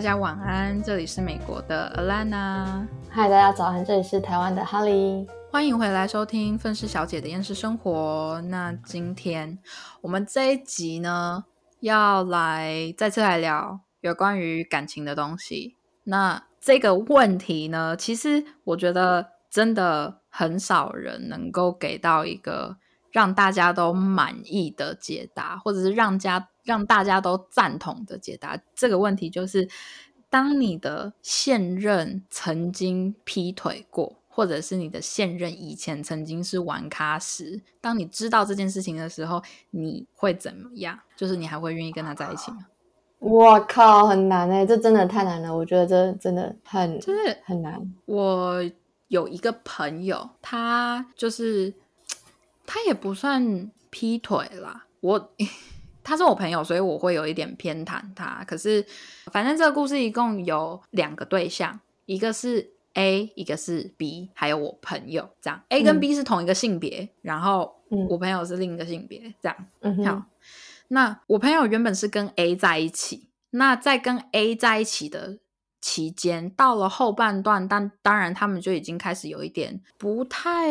大家晚安，这里是美国的 Alana。嗨，大家早安，这里是台湾的 Holly。欢迎回来收听愤世小姐的厌世生活。那今天我们这一集呢，要来再次来聊有关于感情的东西。那这个问题呢，其实我觉得真的很少人能够给到一个让大家都满意的解答，或者是让家让大家都赞同的解答。这个问题就是，当你的现任曾经劈腿过，或者是你的现任以前曾经是玩咖时，当你知道这件事情的时候，你会怎么样？就是你还会愿意跟他在一起吗？我靠，很难哎，这真的太难了。我觉得这真的很就是很难。我有一个朋友，他就是他也不算劈腿啦，我他是我朋友，所以我会有一点偏袒他。可是反正这个故事一共有两个对象，一个是 A，一个是 B，还有我朋友这样。A 跟 B 是同一个性别，然后我朋友是另一个性别，这样。嗯好，那我朋友原本是跟 A 在一起，那在跟 A 在一起的期间，到了后半段，但当然他们就已经开始有一点不太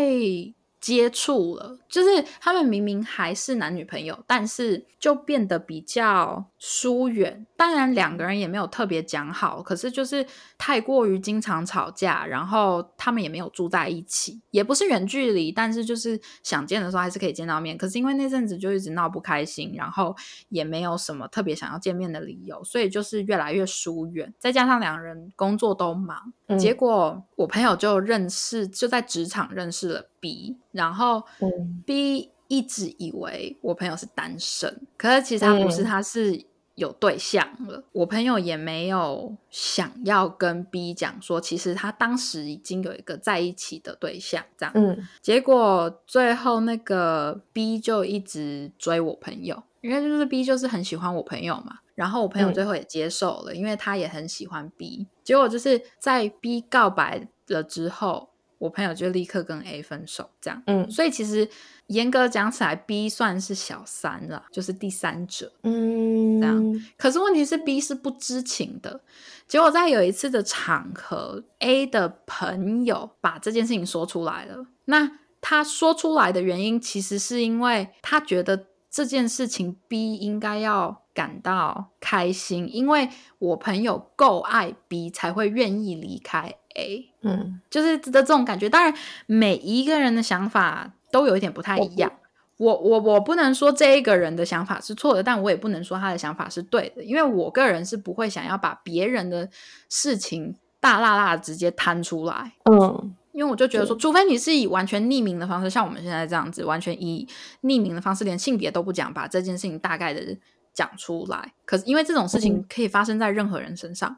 接触了，就是他们明明还是男女朋友，但是就变得比较疏远。当然两个人也没有特别讲好，可是就是太过于经常吵架，然后他们也没有住在一起，也不是远距离，但是就是想见的时候还是可以见到面。可是因为那阵子就一直闹不开心，然后也没有什么特别想要见面的理由，所以就是越来越疏远。再加上两人工作都忙，结果我朋友就认识，就在职场认识了 B，然后嗯 B 一直以为我朋友是单身，可是其实他不是，嗯他是有对象了。我朋友也没有想要跟 B 讲说，其实他当时已经有一个在一起的对象，这样。嗯结果最后那个 B 就一直追我朋友，因为就是 B 就是很喜欢我朋友嘛。然后我朋友嗯最后也接受了，因为他也很喜欢 B。结果就是在 B 告白了之后，我朋友就立刻跟 A 分手，这样。嗯所以其实严格讲起来，B 算是小三了，就是第三者。嗯，这样可是问题是 B 是不知情的，结果在有一次的场合，A 的朋友把这件事情说出来了。那他说出来的原因，其实是因为他觉得这件事情 B 应该要感到开心，因为我朋友够爱 B 才会愿意离开 A。嗯就是的这种感觉。当然，每一个人的想法都有一点不太一样。我我我不能说这一个人的想法是错的，但我也不能说他的想法是对的，因为我个人是不会想要把别人的事情大辣辣直接摊出来。嗯因为我就觉得说，除非你是以完全匿名的方式，像我们现在这样子，完全以匿名的方式，连性别都不讲，把这件事情大概的讲出来。可是因为这种事情嗯可以发生在任何人身上，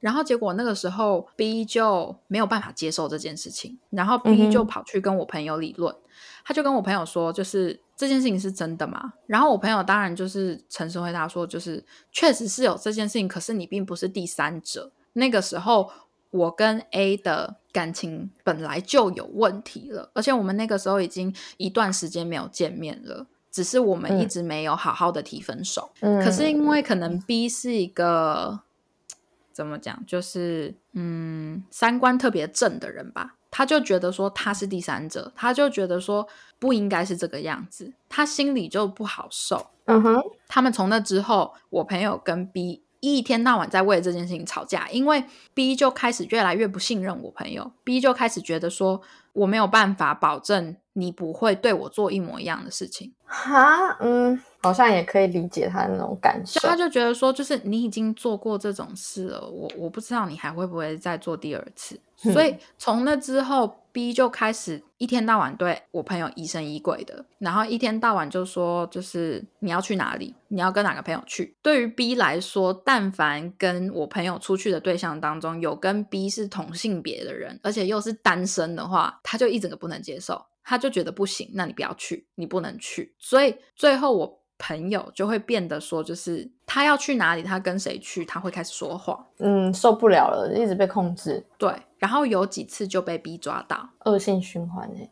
然后结果那个时候 B 就没有办法接受这件事情，然后嗯 B 就跑去跟我朋友理论，他就跟我朋友说，就是这件事情是真的吗？然后我朋友当然就是诚实回答说，就是确实是有这件事情，可是你并不是第三者。那个时候我跟 A 的感情本来就有问题了，而且我们那个时候已经一段时间没有见面了，只是我们一嗯直没有好好的提分手。嗯，可是因为可能 B 是一个怎么讲，就是嗯三观特别正的人吧，他就觉得说他是第三者，他就觉得说不应该是这个样子，他心里就不好受。嗯哼他们从那之后，我朋友跟 B 一天到晚在为这件事情吵架，因为 B 就开始越来越不信任我朋友，B 就开始觉得说我没有办法保证你不会对我做一模一样的事情。哈嗯，好像也可以理解他的那种感受。他就觉得说，就是你已经做过这种事了，我我不知道你还会不会再做第二次。嗯所以从那之后，B 就开始一天到晚对我朋友疑神疑鬼的，然后一天到晚就说，就是你要去哪里，你要跟哪个朋友去。对于 B 来说，但凡跟我朋友出去的对象当中有跟 B 是同性别的人，而且又是单身的话，他就一整个不能接受。他就觉得不行，那你不要去，你不能去。所以最后我朋友就会变得说，就是他要去哪里，他跟谁去，他会开始说谎。嗯，受不了了，一直被控制，对，然后有几次就被逼抓到，恶性循环哎、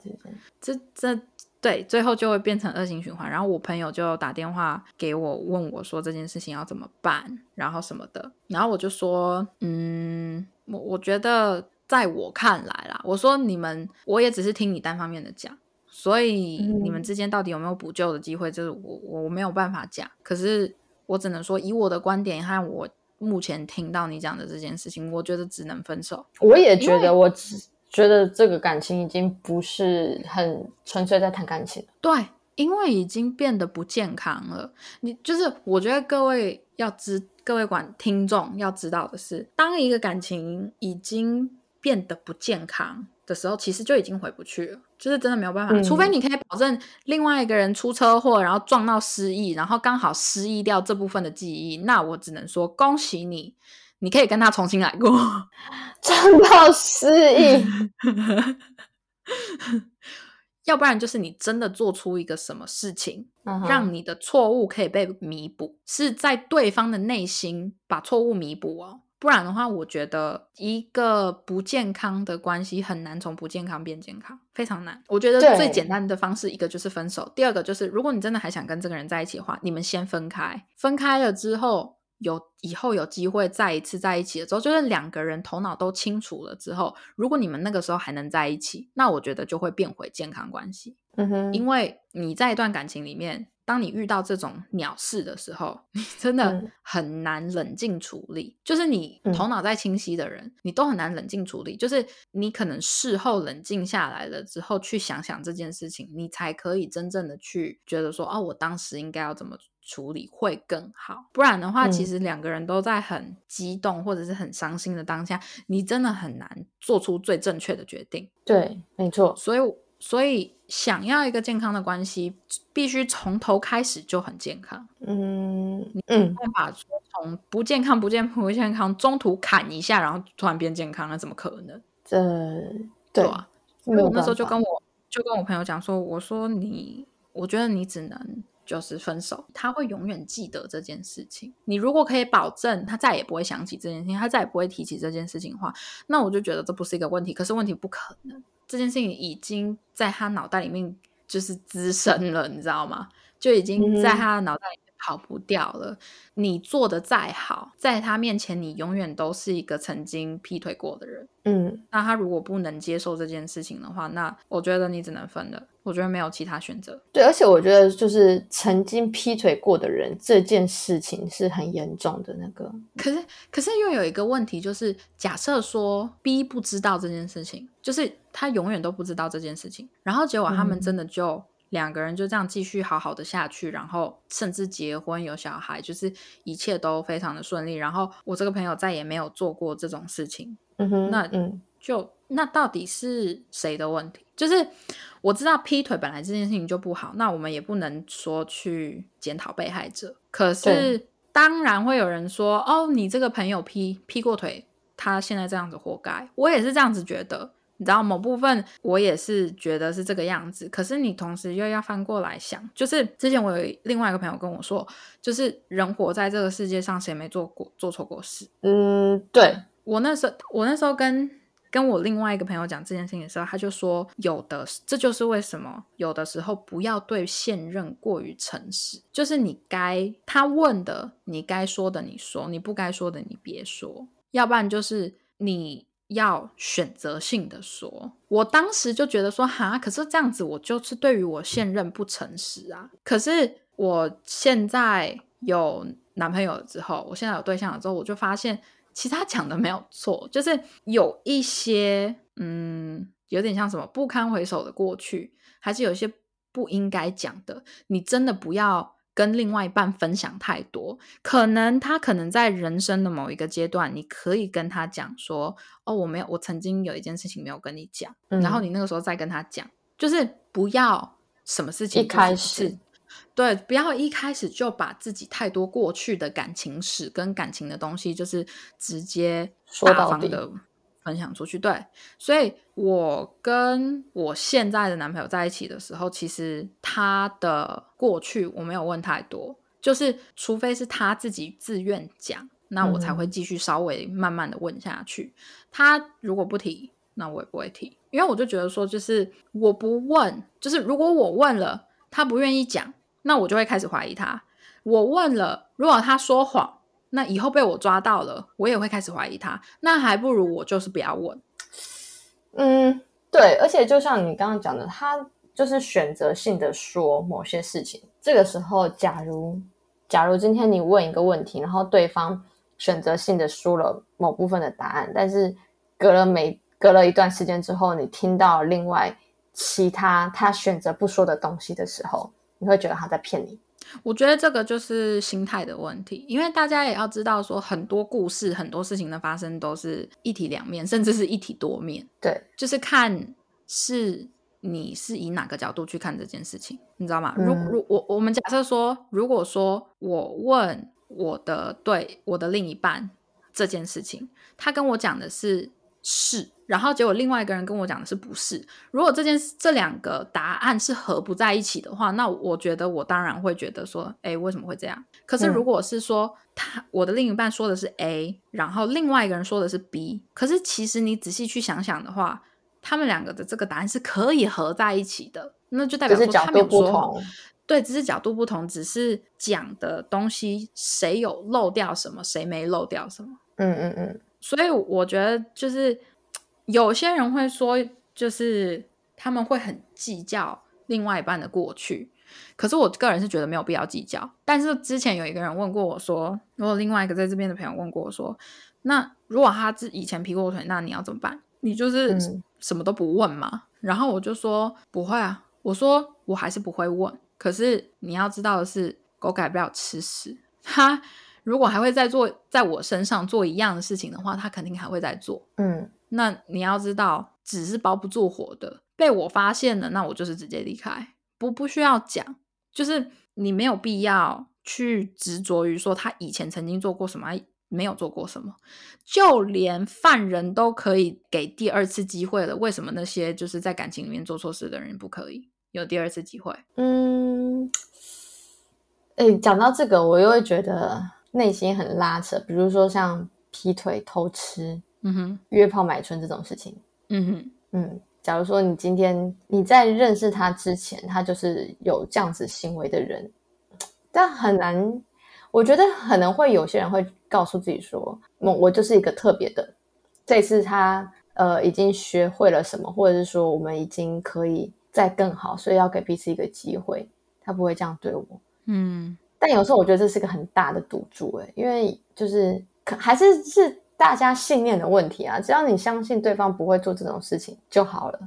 这真的这这对，最后就会变成恶性循环。然后我朋友就打电话给我，问我说这件事情要怎么办，然后什么的。然后我就说，嗯，我我觉得在我看来啦，我说你们，我也只是听你单方面的讲，所以你们之间到底有没有补救的机会，就是我我没有办法讲。可是我只能说，以我的观点和我目前听到你讲的这件事情，我觉得只能分手。我也觉得，我只。觉得这个感情已经不是很纯粹在谈感情对，因为已经变得不健康了。你就是，我觉得各位要知，各位管听众要知道的是，当一个感情已经变得不健康的时候，其实就已经回不去了，就是真的没有办法。除非你可以保证另外一个人出车祸，然后撞到失忆，然后刚好失忆掉这部分的记忆，那我只能说恭喜你。你可以跟他重新来过，撞到失忆，要不然就是你真的做出一个什么事情，让你的错误可以被弥补，是在对方的内心把错误弥补哦。不然的话，我觉得一个不健康的关系很难从不健康变健康，非常难。我觉得最简单的方式，一个就是分手，第二个就是如果你真的还想跟这个人在一起的话，你们先分开，分开了之后。有以后有机会再一次在一起的时候，就是两个人头脑都清楚了之后，如果你们那个时候还能在一起，那我觉得就会变回健康关系。嗯哼，因为你在一段感情里面，当你遇到这种鸟事的时候，你真的很难冷静处理。就是你头脑再清晰的人，你都很难冷静处理。就是你可能事后冷静下来了之后，去想想这件事情，你才可以真正的去觉得说，哦，我当时应该要怎么。处理会更好，不然的话，其实两个人都在很激动或者是很伤心的当下，你真的很难做出最正确的决定。对，没错。所以，所以想要一个健康的关系，必须从头开始就很健康。嗯嗯，办法从不健康、不健康不健康中途砍一下，然后突然变健康，那怎么可能？这对啊。我那时候就跟我就跟我朋友讲说，我说你，我觉得你只能。就是分手，他会永远记得这件事情。你如果可以保证他再也不会想起这件事情，他再也不会提起这件事情的话，那我就觉得这不是一个问题。可是问题不可能，这件事情已经在他脑袋里面就是滋生了，你知道吗？就已经在他的脑袋跑不掉了。你做的再好，在他面前你永远都是一个曾经劈腿过的人。嗯，那他如果不能接受这件事情的话，那我觉得你只能分了。我觉得没有其他选择。对，而且我觉得就是曾经劈腿过的人，这件事情是很严重的那个。可是，可是又有一个问题，就是假设说 B 不知道这件事情，就是他永远都不知道这件事情，然后结果他们真的就两个人就这样继续好好的下去，然后甚至结婚有小孩，就是一切都非常的顺利。然后我这个朋友再也没有做过这种事情。嗯哼，那嗯。就那到底是谁的问题？就是我知道劈腿本来这件事情就不好，那我们也不能说去检讨被害者。可是当然会有人说：“哦，你这个朋友劈劈过腿，他现在这样子活该。”我也是这样子觉得，你知道某部分我也是觉得是这个样子。可是你同时又要翻过来想，就是之前我有另外一个朋友跟我说，就是人活在这个世界上，谁没做过做错过事？嗯，对我那时候，我那时候跟。跟我另外一个朋友讲这件事情的时候，他就说：“有的，这就是为什么有的时候不要对现任过于诚实。就是你该他问的，你该说的你说，你不该说的你别说。要不然就是你要选择性的说。我当时就觉得说，哈，可是这样子我就是对于我现任不诚实啊。可是我现在有男朋友了之后，我现在有对象了之后，我就发现。”其实他讲的没有错，就是有一些，嗯，有点像什么不堪回首的过去，还是有一些不应该讲的。你真的不要跟另外一半分享太多。可能他可能在人生的某一个阶段，你可以跟他讲说：“哦，我没有，我曾经有一件事情没有跟你讲。”然后你那个时候再跟他讲，就是不要什么事情一开始。对，不要一开始就把自己太多过去的感情史跟感情的东西，就是直接大方的分享出去。对，所以我跟我现在的男朋友在一起的时候，其实他的过去我没有问太多，就是除非是他自己自愿讲，那我才会继续稍微慢慢的问下去。他如果不提，那我也不会提，因为我就觉得说，就是我不问，就是如果我问了，他不愿意讲，那我就会开始怀疑他。我问了，如果他说谎，那以后被我抓到了，我也会开始怀疑他。那还不如我就是不要问。嗯，对，而且就像你刚刚讲的，他就是选择性的说某些事情。这个时候，假如假如今天你问一个问题，然后对方选择性的说了某部分的答案，但是隔了没隔了一段时间之后，你听到另外其他他选择不说的东西的时候，你会觉得他在骗你。我觉得这个就是心态的问题，因为大家也要知道，说很多故事、很多事情的发生都是一体两面，甚至是一体多面。对，就是看是你是以哪个角度去看这件事情，你知道吗？如如我我们假设说，如果说我问我的对我的另一半这件事情，他跟我讲的是是。然后结果另外一个人跟我讲的是不是？如果这件事这两个答案是合不在一起的话，那我觉得我当然会觉得说，哎，为什么会这样？可是如果是说他我的另一半说的是 A，然后另外一个人说的是 B，可是其实你仔细去想想的话，他们两个的这个答案是可以合在一起的，那就代表说他们有说对，只是角度不同，只是讲的东西谁有漏掉什么，谁没漏掉什么。嗯嗯嗯。所以我觉得就是。有些人会说，就是他们会很计较另外一半的过去，可是我个人是觉得没有必要计较。但是之前有一个人问过我说，如果另外一个在这边的朋友问过我说，那如果他自以前劈过腿，那你要怎么办？你就是什么都不问吗？然后我就说不会啊，我说我还是不会问。可是你要知道的是，狗改不了吃屎。他如果还会再做在我身上做一样的事情的话，他肯定还会再做。嗯。那你要知道，纸是包不住火的。被我发现了，那我就是直接离开，不不需要讲。就是你没有必要去执着于说他以前曾经做过什么，没有做过什么。就连犯人都可以给第二次机会了，为什么那些就是在感情里面做错事的人不可以有第二次机会？嗯，哎，讲到这个，我又会觉得内心很拉扯。比如说像劈腿、偷吃。嗯哼，约炮买春这种事情，嗯哼，嗯，假如说你今天你在认识他之前，他就是有这样子行为的人，但很难，我觉得可能会有些人会告诉自己说，我我就是一个特别的，这次他呃已经学会了什么，或者是说我们已经可以再更好，所以要给彼此一个机会，他不会这样对我，嗯，但有时候我觉得这是个很大的赌注，哎，因为就是可还是是。大家信念的问题啊，只要你相信对方不会做这种事情就好了。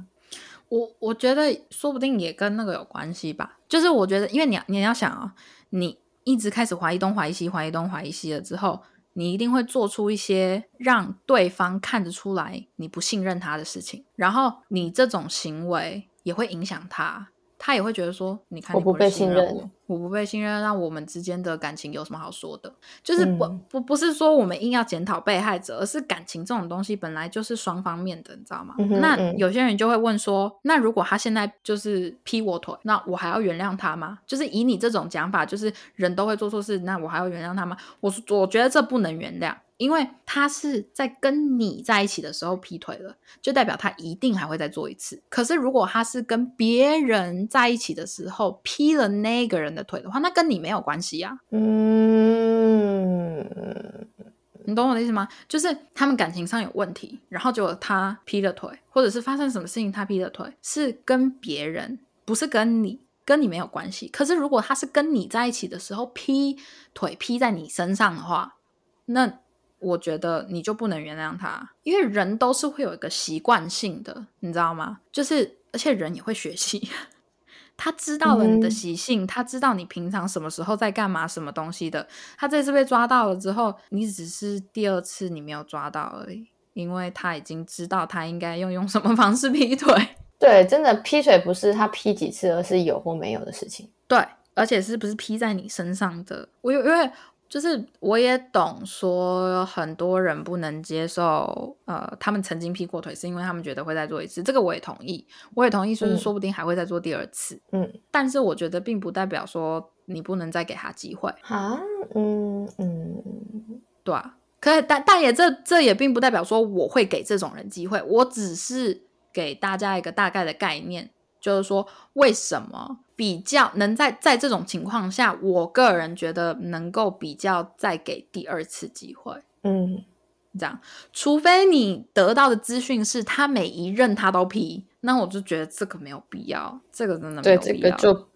我我觉得说不定也跟那个有关系吧。就是我觉得，因为你你要想啊，你一直开始怀疑东怀疑西，怀疑东怀疑西了之后，你一定会做出一些让对方看得出来你不信任他的事情，然后你这种行为也会影响他。他也会觉得说，你看我不被信任，我不被信任，那我们之间的感情有什么好说的？就是不不不是说我们硬要检讨被害者，而是感情这种东西本来就是双方面的，你知道吗？那有些人就会问说，那如果他现在就是劈我腿，那我还要原谅他吗？就是以你这种讲法，就是人都会做错事，那我还要原谅他吗？我我觉得这不能原谅。因为他是在跟你在一起的时候劈腿了，就代表他一定还会再做一次。可是如果他是跟别人在一起的时候劈了那个人的腿的话，那跟你没有关系呀。嗯，你懂我的意思吗？就是他们感情上有问题，然后结果他劈了腿，或者是发生什么事情他劈了腿，是跟别人，不是跟你，跟你没有关系。可是如果他是跟你在一起的时候劈腿劈在你身上的话，那。我觉得你就不能原谅他，因为人都是会有一个习惯性的，你知道吗？就是而且人也会学习，他知道了你的习性，他知道你平常什么时候在干嘛，什么东西的。他这次被抓到了之后，你只是第二次你没有抓到而已，因为他已经知道他应该用用什么 方式劈腿。对，真的劈腿不是他劈几次，而是有或没有的事情。对，而且是不是劈在你身上的？我有因为。就是我也懂，说很多人不能接受，呃，他们曾经劈过腿，是因为他们觉得会再做一次。这个我也同意，我也同意，说是说不定还会再做第二次。嗯，但是我觉得并不代表说你不能再给他机会啊。嗯嗯，对啊，可以，但但也这这也并不代表说我会给这种人机会，我只是给大家一个大概的概念，就是说为什么比较能在在这种情况下，我个人觉得能够比较再给第二次机会。嗯，这样，除非你得到的资讯是他每一任他都批，那我就觉得这个没有必要，这个真的没，有必要。这个就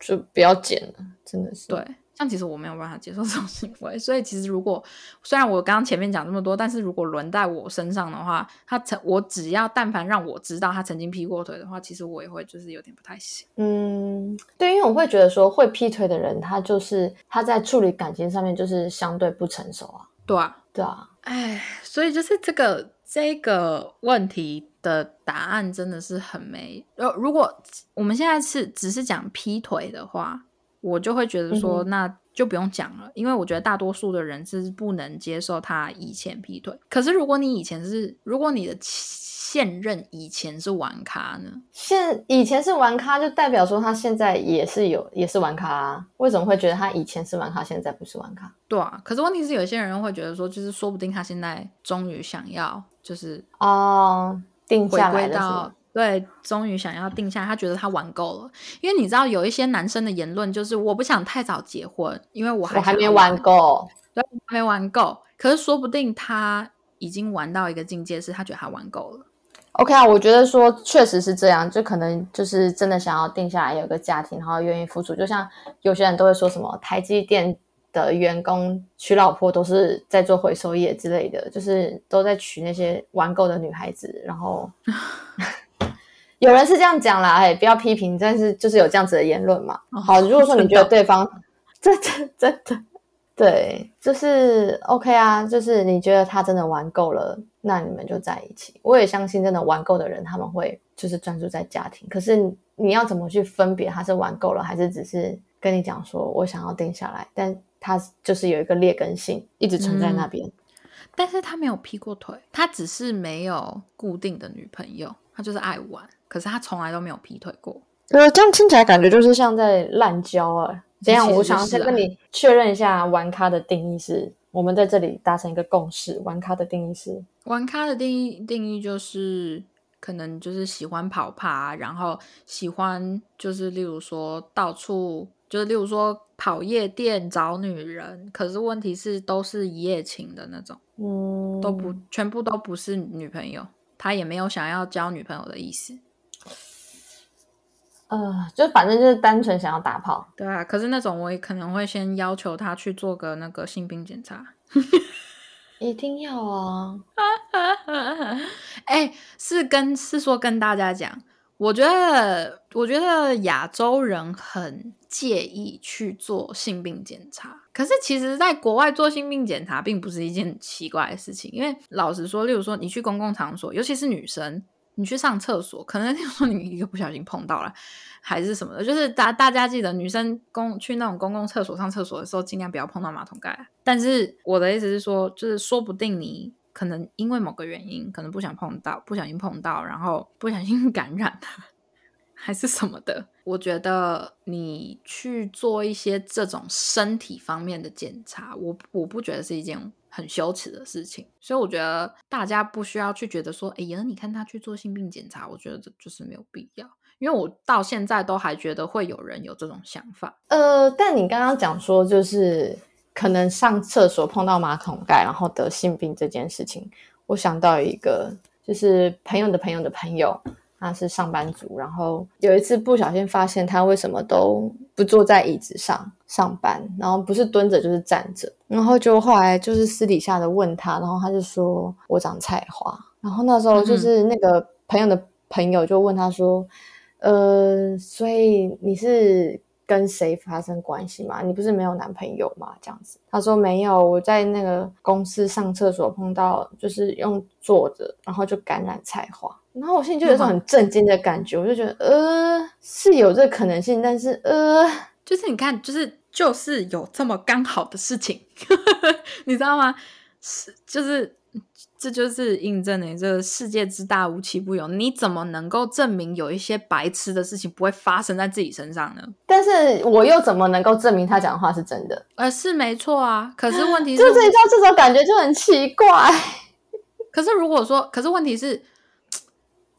就不要剪了，真的是。对，像其实我没有办法接受 这种行为，所以其实如果虽然我刚刚前面讲这么多，但是如果轮在我身上的话，他曾我只要但凡让我知道他曾经劈过腿的话，其实我也会就是有点不太行。嗯，对，因为我会觉得说会劈腿的人，他就是他在处理感情上面就是相对不成熟啊。对啊，对啊，哎，所以就是这个这个问题的答案真的是很没。呃，如果我们现在是只是讲劈腿的话，我就会觉得说，嗯那就不用讲了，因为我觉得大多数的人是不能接受他以前劈腿。可是如果你以前是，如果你的现任以前是玩咖呢？现以前是玩咖，就代表说他现在也是有也是玩咖啊？为什么会觉得他以前是玩咖，现在不是玩咖？对啊，可是问题是有些人会觉得说，就是说不定他现在终于想要，就是哦，定下来了对，终于想要定下，他觉得他玩够了。因为你知道有一些男生的言论就是我不想太早结婚，因为我还我还没玩够。对，还没玩够。可是说不定他已经玩到一个境界，是他觉得他玩够了。OK 啊，我觉得说确实是这样，就可能就是真的想要定下来有个家庭，然后愿意付出。就像有些人都会说什么台积电的员工娶老婆都是在做回收业之类的，就是都在娶那些玩够的女孩子。然后 有人是这样讲啦，哎，不要批评，但是就是有这样子的言论嘛。哦好，如果说你觉得对方真真真的对，就是 OK 啊，就是你觉得他真的玩够了，那你们就在一起。我也相信，真的玩够的人，他们会就是专注在家庭。可是你你要怎么去分别他是玩够了，还是只是跟你讲说我想要定下来，但他就是有一个劣根性一直存在那边。但是他没有劈过腿，他只是没有固定的女朋友，他就是爱玩，可是他从来都没有劈腿过。呃，这样听起来感觉就是像在滥交啊。这样，我想先跟你确认一下，玩咖的定义是，我们在这里达成一个共识。玩咖的定义是，玩咖的定义定义就是可能就是喜欢跑趴，然后喜欢就是例如说到处就是例如说跑夜店找女人，可是问题是都是一夜情的那种，嗯，都不全部都不是女朋友，他也没有想要交女朋友的意思。呃，就反正就是单纯想要打炮。对啊，可是那种我也可能会先要求他去做个那个性病检查。一定要啊！哎、是跟是说跟大家讲，我觉得我觉得亚洲人很介意去做性病检查，可是其实在国外做性病检查并不是一件奇怪的事情，因为老实说，例如说你去公共场所，尤其是女生。你去上厕所，可能 说你一个不小心碰到了，还是什么的，就是大大家记得，女生公去那种公共厕所上厕所的时候，尽量不要碰到马桶盖。但是我的意思是说，就是说不定你可能因为某个原因，可能不想碰到，不小心碰到，然后不小心 感染了，还是什么的。我觉得你去做一些这种身体方面的检查，我我不觉得是一件很羞耻的事情，所以我觉得大家不需要去觉得说，哎呀，你看他去做性病检查，我觉得这就是没有必要。因为我到现在都还觉得会有人有这种想法，呃，但你刚刚讲说，就是可能上厕所碰到马桶盖，然后得性病这件事情，我想到一个，就是朋友的朋友的朋友，他是上班族，然后有一次不小心发现他为什么都不坐在椅子上上班，然后不是蹲着就是站着，然后就后来就是私底下的问他，然后他就说我长菜花，然后那时候就是那个朋友的朋友就问他说。呃，所以你是跟谁发生关系吗？你不是没有男朋友吗？这样子，他说没有，我在那个公司上厕所碰到，就是用坐着，然后就感染菜花，然后我心里就有一种很震惊的感觉，我就觉得呃是有这可能性，但是呃，就是你看，就是就是有这么刚好的事情，你知道吗？是就是这就是印证了这个世界之大无奇不有。你怎么能够证明有一些白痴的事情不会发生在自己身上呢？但是我又怎么能够证明他讲的话是真的？呃，是没错啊。可是问题是，就是你知道这种感觉就很奇怪。可是如果说，可是问题是。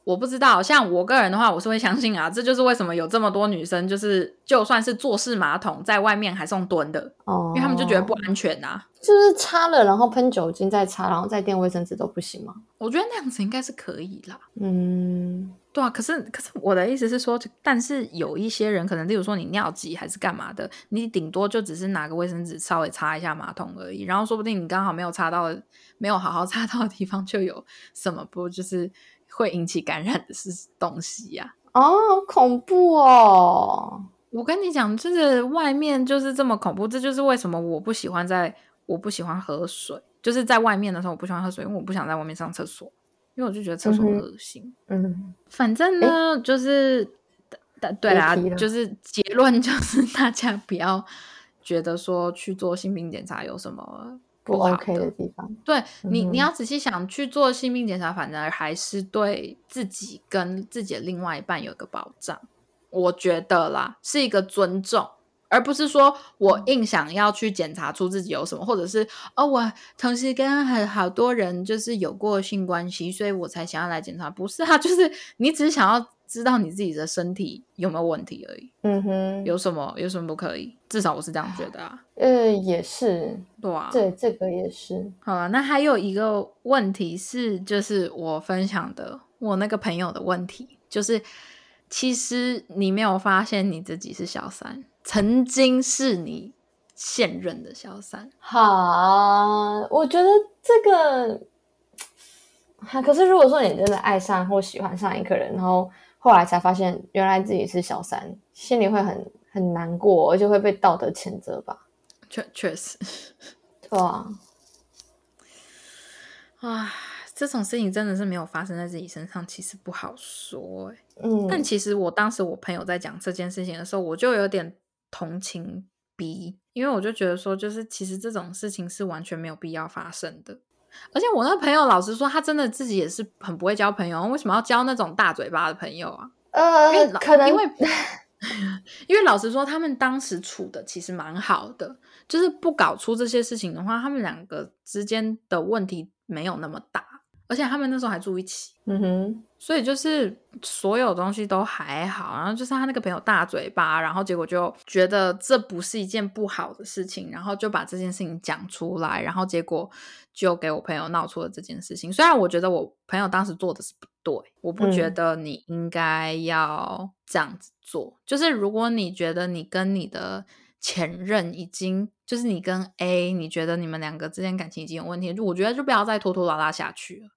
我不知道，像我个人的话，我是会相信啊。这就是为什么有这么多女生，就是就算是坐式马桶，在外面还送蹲的，哦，因为他们就觉得不安全呐。就是擦了，然后喷酒精再擦，然后再垫卫生纸都不行吗？我觉得那样子应该是可以啦。嗯，对啊。可是，可是我的意思是说，但是有一些人可能，例如说你尿急还是干嘛的，你顶多就只是拿个卫生纸稍微擦一下马桶而已，然后说不定你刚好没有擦到，没有好好 擦到的地方就有什么不就是。会引起感染的是东西呀！哦，恐怖哦！我跟你讲，就是外面就是这么恐怖，这就是为什么我不喜欢在，我不喜欢喝水，就是在外面的时候我不喜欢喝水，因为我不想在外面上厕所，因为我就觉得厕所恶心。嗯，反正呢，就是，对啦，就是结论就是 大家不要觉得说去做性病检查有什么。不 OK 的地方，对你，你要仔细想去做性病检查，反正还是对自己跟自己的另外一半有一个保障。我觉得啦，是一个尊重，而不是说我硬想要去检查出自己有什么，或者是哦，我同时跟很好多人就是有过性关系，所以我才想要来检查。不是啊，就是你只是想要。知道你自己的身体有没有问题而已。嗯哼，有什么有什么不可以？至少我是这样觉得啊。呃，也是，对啊，对，这个也是。好了，那还有一个问题是，就是我分享的我那个朋友的问题，就是其实你没有发现你自己是小三，曾经是你现任的小三。好，我觉得这个，可是如果说你真的爱上或喜欢上一个人，然后。后来才发现，原来自己是小三，心里会很很难过，而且会被道德谴责吧？确确实，对啊，啊，这种事情真的是没有发生在自己身上，其实不好说哎。嗯，但其实我当时我朋友在讲这件事情的时候，我就有点同情逼，因为我就觉得说，就是其实这种事情是完全没有必要发生的。而且我那朋友老实说，他真的自己也是很不会交朋友。为什么要交那种大嘴巴的朋友啊？呃，因为可能因为 因为老实说，他们当时处的其实蛮好的，就是不搞出这些事情的话，他们两个之间的问题没有那么大。而且他们那时候还住一起，嗯哼，所以就是所有东西都还好。然后就是他那个朋友大嘴巴，然后结果就觉得这不是一件不好的事情，然后就把这件事情讲出来，然后结果就给我朋友闹出了这件事情。虽然我觉得我朋友当时做的是不对，我不觉得你应该要这样子做。就是如果你觉得你跟你的前任已经，就是你跟 A，你觉得你们两个之间感情已经有问题，就我觉得就不要再拖拖拉拉下去了。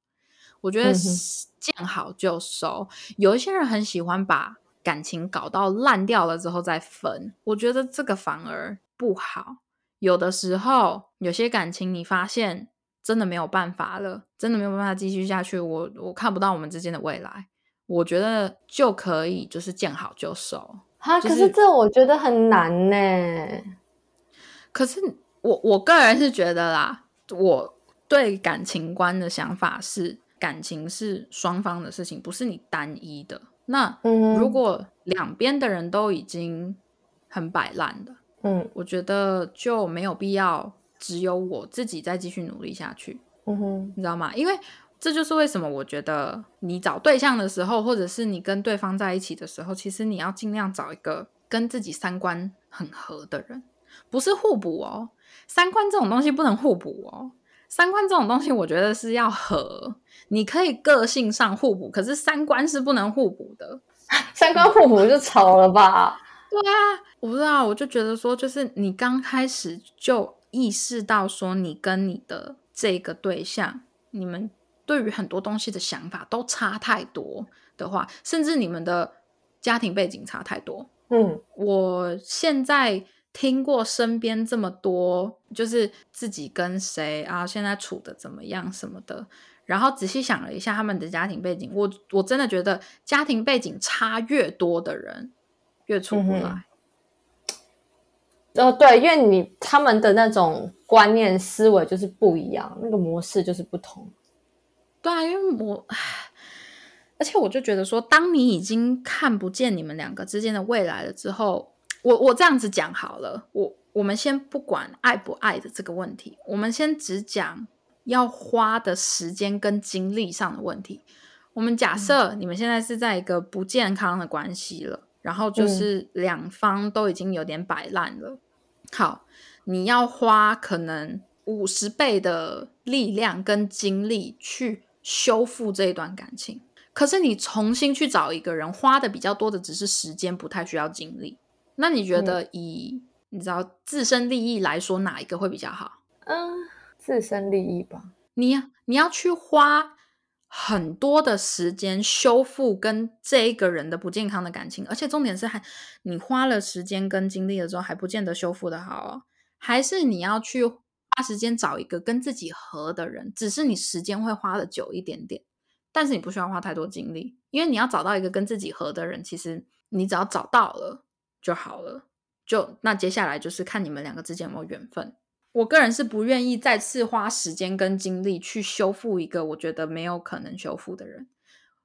我觉得见好就收，有一些人很喜欢把感情搞到烂掉了之后再分，我觉得这个反而不好。有的时候，有些感情你发现真的没有办法了，真的没有办法继续下去，我我看不到我们之间的未来，我觉得就可以就是见好就收。哈，可是这我觉得很难呢。可是我我个人是觉得啦，我对感情观的想法是。感情是双方的事情，不是你单一的。那如果两边的人都已经很摆烂的，嗯，我觉得就没有必要只有我自己再继续努力下去。嗯哼，你知道吗？因为这就是为什么我觉得你找对象的时候，或者是你跟对方在一起的时候，其实你要尽量找一个跟自己三观很合的人，不是互补哦。三观这种东西不能互补哦。三观这种东西，我觉得是要合。你可以个性上互补，可是三观是不能互补的。三观互补就吵了吧？对啊，我不知道，我就觉得说，就是你刚开始就意识到说，你跟你的这个对象，你们对于很多东西的想法都差太多的话，甚至你们的家庭背景差太多。嗯，我现在。听过身边这么多，就是自己跟谁啊，现在处的怎么样什么的，然后仔细想了一下他们的家庭背景，我我真的觉得家庭背景差越多的人越出不来。哦，对，因为你他们的那种观念思维就是不一样，那个模式就是不同。对啊，因为我，而且我就觉得说，当你已经看不见你们两个之间的未来了之后，我我这样子讲好了，我我们先不管爱不爱的这个问题，我们先只讲要花的时间跟精力上的问题。我们假设你们现在是在一个不健康的关系了，然后就是两方都已经有点摆烂了。好，你要花可能五十倍的力量跟精力去修复这一段感情，可是你重新去找一个人，花的比较多的只是时间，不太需要精力。那你觉得以你知道自身利益来说，哪一个会比较好？嗯，自身利益吧。你你要去花。很多的时间修复跟这一个人的不健康的感情，而且重点是还你花了时间跟精力了之后还不见得修复的好哦，还是你要去花时间找一个跟自己合的人，只是你时间会花的久一点点，但是你不需要花太多精力，因为你要找到一个跟自己合的人，其实你只要找到了就好了，就那接下来就是看你们两个之间有没有缘分。我个人是不愿意再次花时间跟精力去修复一个我觉得没有可能修复的人，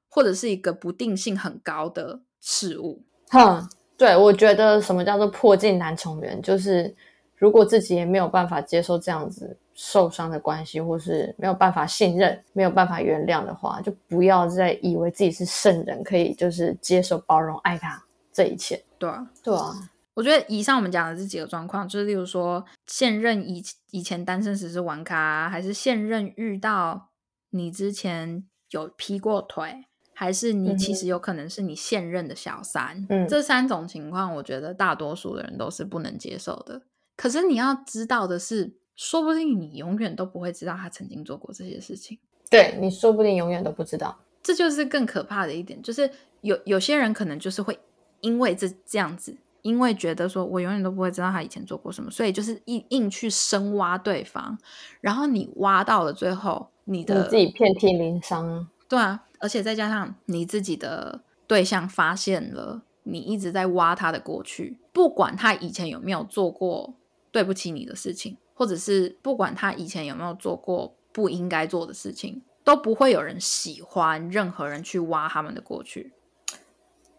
或者是一个不定性很高的事物。哼，对，我觉得什么叫做破镜难重圆，就是如果自己也没有办法接受这样子受伤的关系，或是没有办法信任、没有办法原谅的话，就不要再以为自己是圣人，可以就是接受、包容、爱他这一切。对啊，对啊。我觉得以上我们讲的这几个状况，就是例如说，现任以以前单身时是玩咖，还是现任遇到你之前有劈过腿，还是你其实有可能是你现任的小三。嗯，这三种情况，我觉得大多数的人都是不能接受的。可是你要知道的是，说不定你永远都不会知道他曾经做过这些事情。对你说不定永远都不知道，这就是更可怕的一点，就是有有些人可能就是会因为这这样子。因为觉得说，我永远都不会知道他以前做过什么，所以就是硬硬去深挖对方，然后你挖到了最后，你的自己遍体鳞伤。对啊，而且再加上你自己的对象发现了你一直在挖他的过去，不管他以前有没有做过对不起你的事情，或者是不管他以前有没有做过不应该做的事情，都不会有人喜欢任何人去挖他们的过去。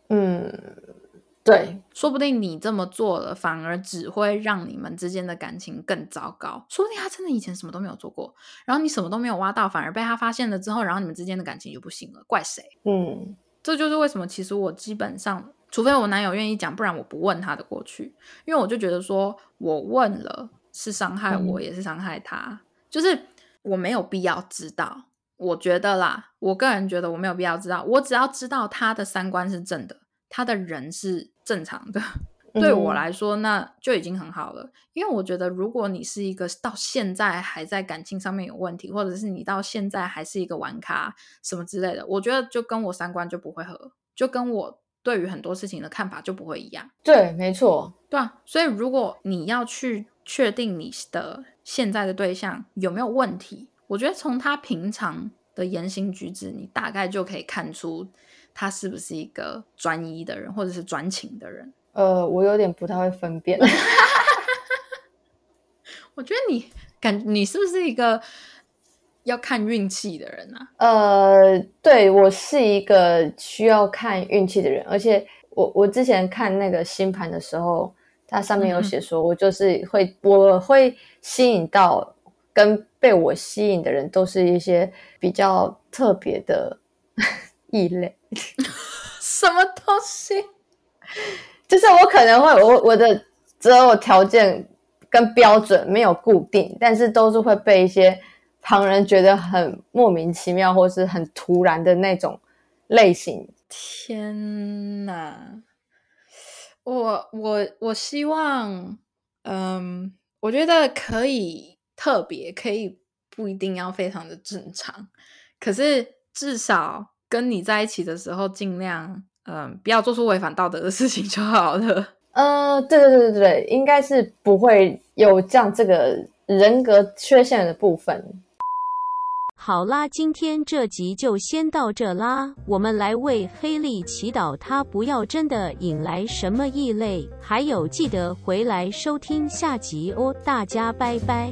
嗯。对，说不定你这么做了，反而只会让你们之间的感情更糟糕。说不定他真的以前什么都没有做过，然后你什么都没有挖到，反而被他发现了之后，然后你们之间的感情就不行了。怪谁？嗯，这就是为什么，其实我基本上，除非我男友愿意讲，不然我不问他的过去，因为我就觉得说，我问了是伤害我，也是伤害他，就是我没有必要知道。我觉得啦，我个人觉得我没有必要知道，我只要知道他的三观是正的。他的人是正常的，对我来说那就已经很好了。因为我觉得，如果你是一个到现在还在感情上面有问题，或者是你到现在还是一个玩咖什么之类的，我觉得就跟我三观就不会合，就跟我对于很多事情的看法就不会一样。对，没错，对啊。所以，如果你要去确定你的现在的对象有没有问题，我觉得从他平常的言行举止，你大概就可以看出。他是不是一个专一的人，或者是专情的人？呃，我有点不太会分辨。我觉得你感你是不是一个要看运气的人啊？呃，对我是一个需要看运气的人，而且我我之前看那个星盘的时候，它上面有写说，我就是会我会吸引到跟被我吸引的人，都是一些比较特别的。异类，什么东西？就是我可能会，我我的择偶条件跟标准没有固定，但是都是会被一些旁人觉得很莫名其妙或是很突然的那种类型。天哪！我我我希望，嗯，我觉得可以特别，可以不一定要非常的正常，可是至少。跟你在一起的时候，尽量嗯不要做出违反道德的事情就好了。呃，对对对对对，应该是不会有这样这个人格缺陷的部分。好啦，今天这集就先到这啦。我们来为黑莉祈祷，他不要真的引来什么异类。还有，记得回来收听下集哦。大家拜拜。